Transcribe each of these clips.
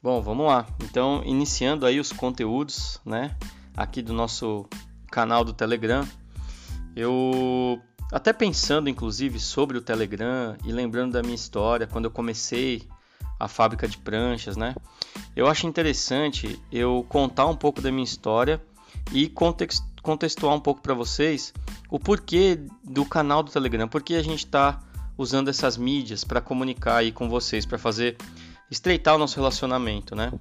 Bom, vamos lá. Então, iniciando aí os conteúdos, né, aqui do nosso canal do Telegram. Eu até pensando inclusive sobre o Telegram e lembrando da minha história quando eu comecei a fábrica de pranchas, né? Eu acho interessante eu contar um pouco da minha história e contextuar um pouco para vocês o porquê do canal do Telegram, porque a gente está usando essas mídias para comunicar aí com vocês, para fazer estreitar o nosso relacionamento, né?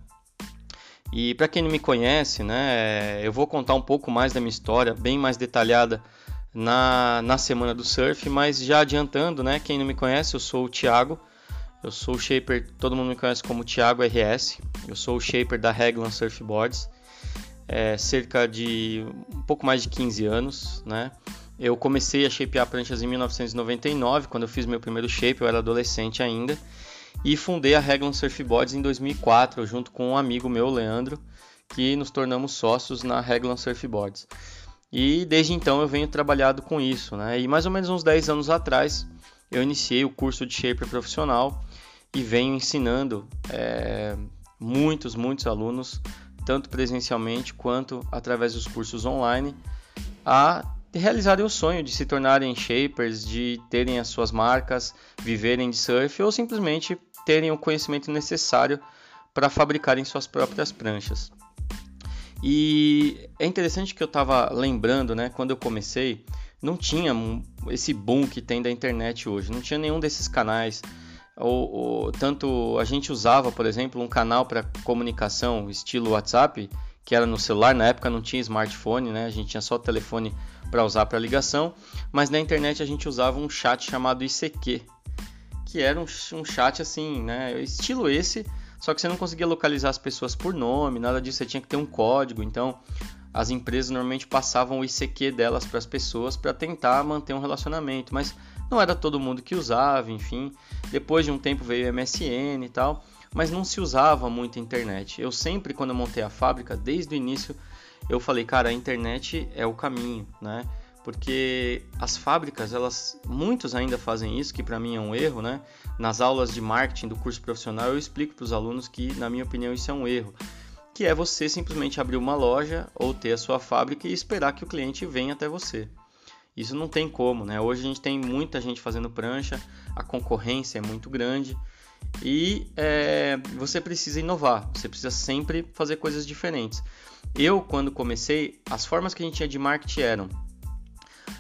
E para quem não me conhece, né, eu vou contar um pouco mais da minha história, bem mais detalhada na, na semana do surf, mas já adiantando, né, quem não me conhece, eu sou o Thiago, eu sou o shaper, todo mundo me conhece como Thiago RS, eu sou o shaper da Reglan Surfboards, é, cerca de um pouco mais de 15 anos, né, eu comecei a shapear pranchas em 1999, quando eu fiz meu primeiro shape, eu era adolescente ainda, e fundei a Reglan Surfboards em 2004, junto com um amigo meu, Leandro, que nos tornamos sócios na Reglan Surfboards. E desde então eu venho trabalhando com isso, né? E mais ou menos uns 10 anos atrás eu iniciei o curso de Shaper profissional e venho ensinando é, muitos, muitos alunos, tanto presencialmente quanto através dos cursos online, a realizarem o sonho de se tornarem shapers, de terem as suas marcas, viverem de surf ou simplesmente terem o conhecimento necessário para fabricarem suas próprias pranchas. E é interessante que eu estava lembrando, né, quando eu comecei, não tinha esse boom que tem da internet hoje, não tinha nenhum desses canais. Ou, ou tanto a gente usava, por exemplo, um canal para comunicação estilo WhatsApp, que era no celular, na época não tinha smartphone, né? A gente tinha só telefone para usar para ligação, mas na internet a gente usava um chat chamado ICQ, que era um, um chat assim, né? Estilo esse, só que você não conseguia localizar as pessoas por nome, nada disso, você tinha que ter um código. Então, as empresas normalmente passavam o ICQ delas para as pessoas para tentar manter um relacionamento, mas não era todo mundo que usava, enfim. Depois de um tempo veio o MSN e tal, mas não se usava muito a internet. Eu sempre, quando eu montei a fábrica, desde o início, eu falei, cara, a internet é o caminho, né? porque as fábricas, elas, muitos ainda fazem isso, que para mim é um erro, né? Nas aulas de marketing do curso profissional eu explico para os alunos que, na minha opinião, isso é um erro, que é você simplesmente abrir uma loja ou ter a sua fábrica e esperar que o cliente venha até você. Isso não tem como, né? Hoje a gente tem muita gente fazendo prancha, a concorrência é muito grande e é, você precisa inovar, você precisa sempre fazer coisas diferentes. Eu, quando comecei, as formas que a gente tinha de marketing eram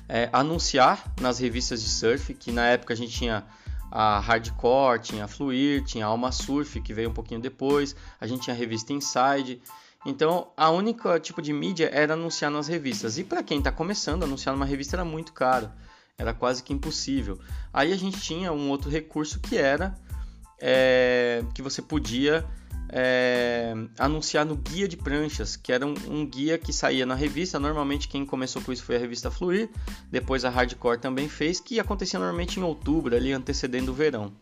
é, anunciar nas revistas de surf, que na época a gente tinha a Hardcore, tinha a Fluir, tinha a Alma Surf, que veio um pouquinho depois, a gente tinha a revista Inside. Então, a única tipo de mídia era anunciar nas revistas. E para quem está começando, anunciar numa revista era muito caro, era quase que impossível. Aí a gente tinha um outro recurso que era é, que você podia é, anunciar no guia de pranchas, que era um, um, guia que saía na revista. Normalmente quem começou com isso foi a revista Fluir, depois a Hardcore também fez, que acontecia normalmente em outubro, ali antecedendo o verão.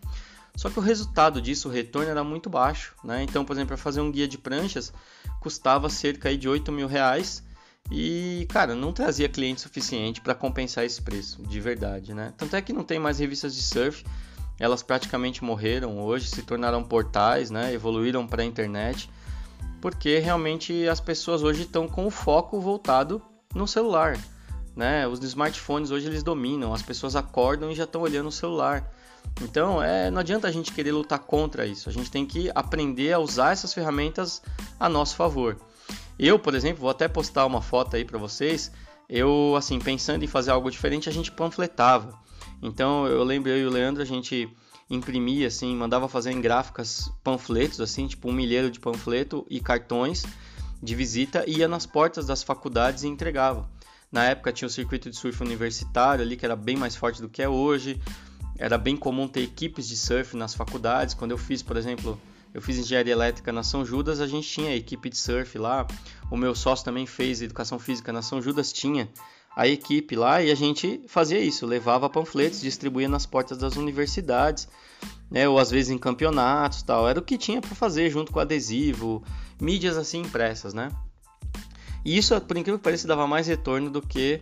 Só que o resultado disso, o retorno era muito baixo, né? Então, por exemplo, para fazer um guia de pranchas custava cerca de 8 mil reais e, cara, não trazia cliente suficiente para compensar esse preço, de verdade, né? Tanto é que não tem mais revistas de surf, elas praticamente morreram hoje, se tornaram portais, né? evoluíram para a internet, porque realmente as pessoas hoje estão com o foco voltado no celular. Né? Os smartphones hoje eles dominam, as pessoas acordam e já estão olhando o celular. Então, é, não adianta a gente querer lutar contra isso. A gente tem que aprender a usar essas ferramentas a nosso favor. Eu, por exemplo, vou até postar uma foto aí para vocês. Eu, assim, pensando em fazer algo diferente, a gente panfletava. Então eu lembro eu e o Leandro, a gente imprimia assim, mandava fazer em gráficas panfletos assim, tipo um milheiro de panfleto e cartões de visita e ia nas portas das faculdades e entregava. Na época tinha o circuito de surf universitário ali que era bem mais forte do que é hoje. Era bem comum ter equipes de surf nas faculdades. Quando eu fiz, por exemplo, eu fiz engenharia elétrica na São Judas, a gente tinha equipe de surf lá. O meu sócio também fez educação física na São Judas, tinha a equipe lá e a gente fazia isso, levava panfletos, distribuía nas portas das universidades, né, ou às vezes em campeonatos, tal. Era o que tinha para fazer junto com adesivo, mídias assim impressas, né? E isso, por incrível que pareça, dava mais retorno do que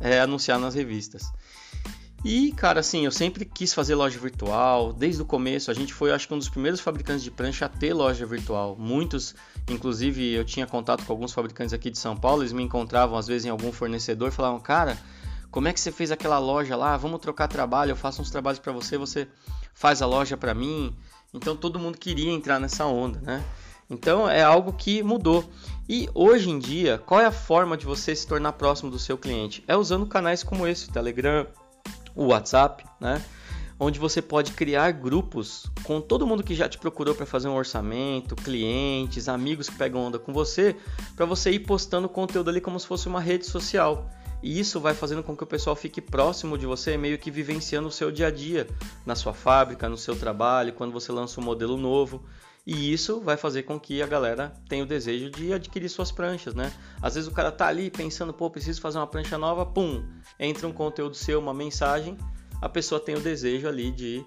é, anunciar nas revistas. E, cara, assim, eu sempre quis fazer loja virtual. Desde o começo, a gente foi, acho que, um dos primeiros fabricantes de prancha a ter loja virtual. Muitos, inclusive, eu tinha contato com alguns fabricantes aqui de São Paulo, eles me encontravam às vezes em algum fornecedor e falavam, cara, como é que você fez aquela loja lá? Vamos trocar trabalho, eu faço uns trabalhos para você, você faz a loja para mim. Então todo mundo queria entrar nessa onda, né? Então é algo que mudou. E hoje em dia, qual é a forma de você se tornar próximo do seu cliente? É usando canais como esse, Telegram, o WhatsApp, né? Onde você pode criar grupos com todo mundo que já te procurou para fazer um orçamento, clientes, amigos que pegam onda com você, para você ir postando conteúdo ali como se fosse uma rede social. E isso vai fazendo com que o pessoal fique próximo de você, meio que vivenciando o seu dia a dia, na sua fábrica, no seu trabalho, quando você lança um modelo novo. E isso vai fazer com que a galera tenha o desejo de adquirir suas pranchas, né? Às vezes o cara tá ali pensando, pô, preciso fazer uma prancha nova, pum, entra um conteúdo seu, uma mensagem, a pessoa tem o desejo ali de,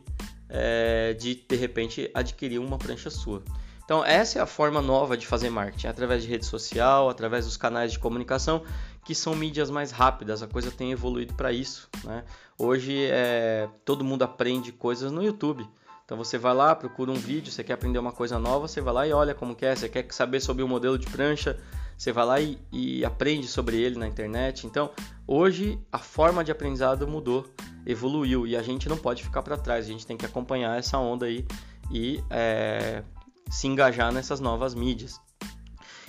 é, de de repente adquirir uma prancha sua. Então essa é a forma nova de fazer marketing, através de rede social, através dos canais de comunicação, que são mídias mais rápidas. A coisa tem evoluído para isso, né? Hoje é, todo mundo aprende coisas no YouTube. Então você vai lá, procura um vídeo, você quer aprender uma coisa nova, você vai lá e olha como que é, você quer saber sobre o modelo de prancha, você vai lá e, e aprende sobre ele na internet. Então hoje a forma de aprendizado mudou, evoluiu e a gente não pode ficar para trás, a gente tem que acompanhar essa onda aí e é, se engajar nessas novas mídias.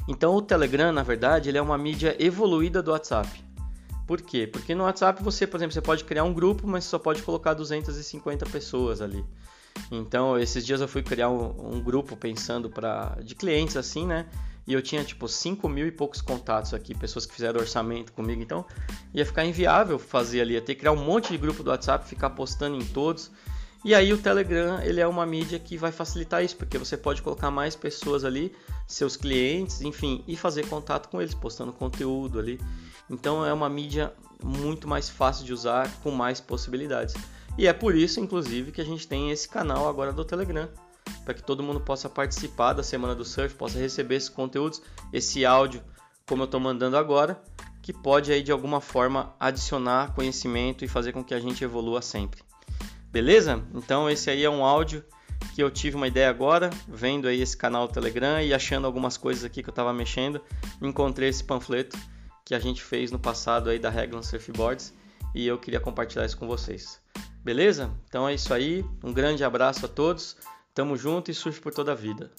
Então o Telegram, na verdade, ele é uma mídia evoluída do WhatsApp. Por quê? Porque no WhatsApp você, por exemplo, você pode criar um grupo, mas só pode colocar 250 pessoas ali. Então, esses dias eu fui criar um, um grupo pensando para de clientes assim, né? E eu tinha tipo 5 mil e poucos contatos aqui, pessoas que fizeram orçamento comigo. Então, ia ficar inviável fazer ali, ia ter que criar um monte de grupo do WhatsApp, ficar postando em todos. E aí o Telegram, ele é uma mídia que vai facilitar isso, porque você pode colocar mais pessoas ali, seus clientes, enfim, e fazer contato com eles, postando conteúdo ali. Então é uma mídia muito mais fácil de usar, com mais possibilidades. E é por isso, inclusive, que a gente tem esse canal agora do Telegram, para que todo mundo possa participar da Semana do Surf, possa receber esses conteúdos, esse áudio, como eu estou mandando agora, que pode aí de alguma forma adicionar conhecimento e fazer com que a gente evolua sempre. Beleza? Então esse aí é um áudio que eu tive uma ideia agora, vendo aí esse canal do Telegram e achando algumas coisas aqui que eu estava mexendo, encontrei esse panfleto que a gente fez no passado aí da Reglan Surfboards e eu queria compartilhar isso com vocês. Beleza? Então é isso aí. Um grande abraço a todos. Tamo junto e surf por toda a vida.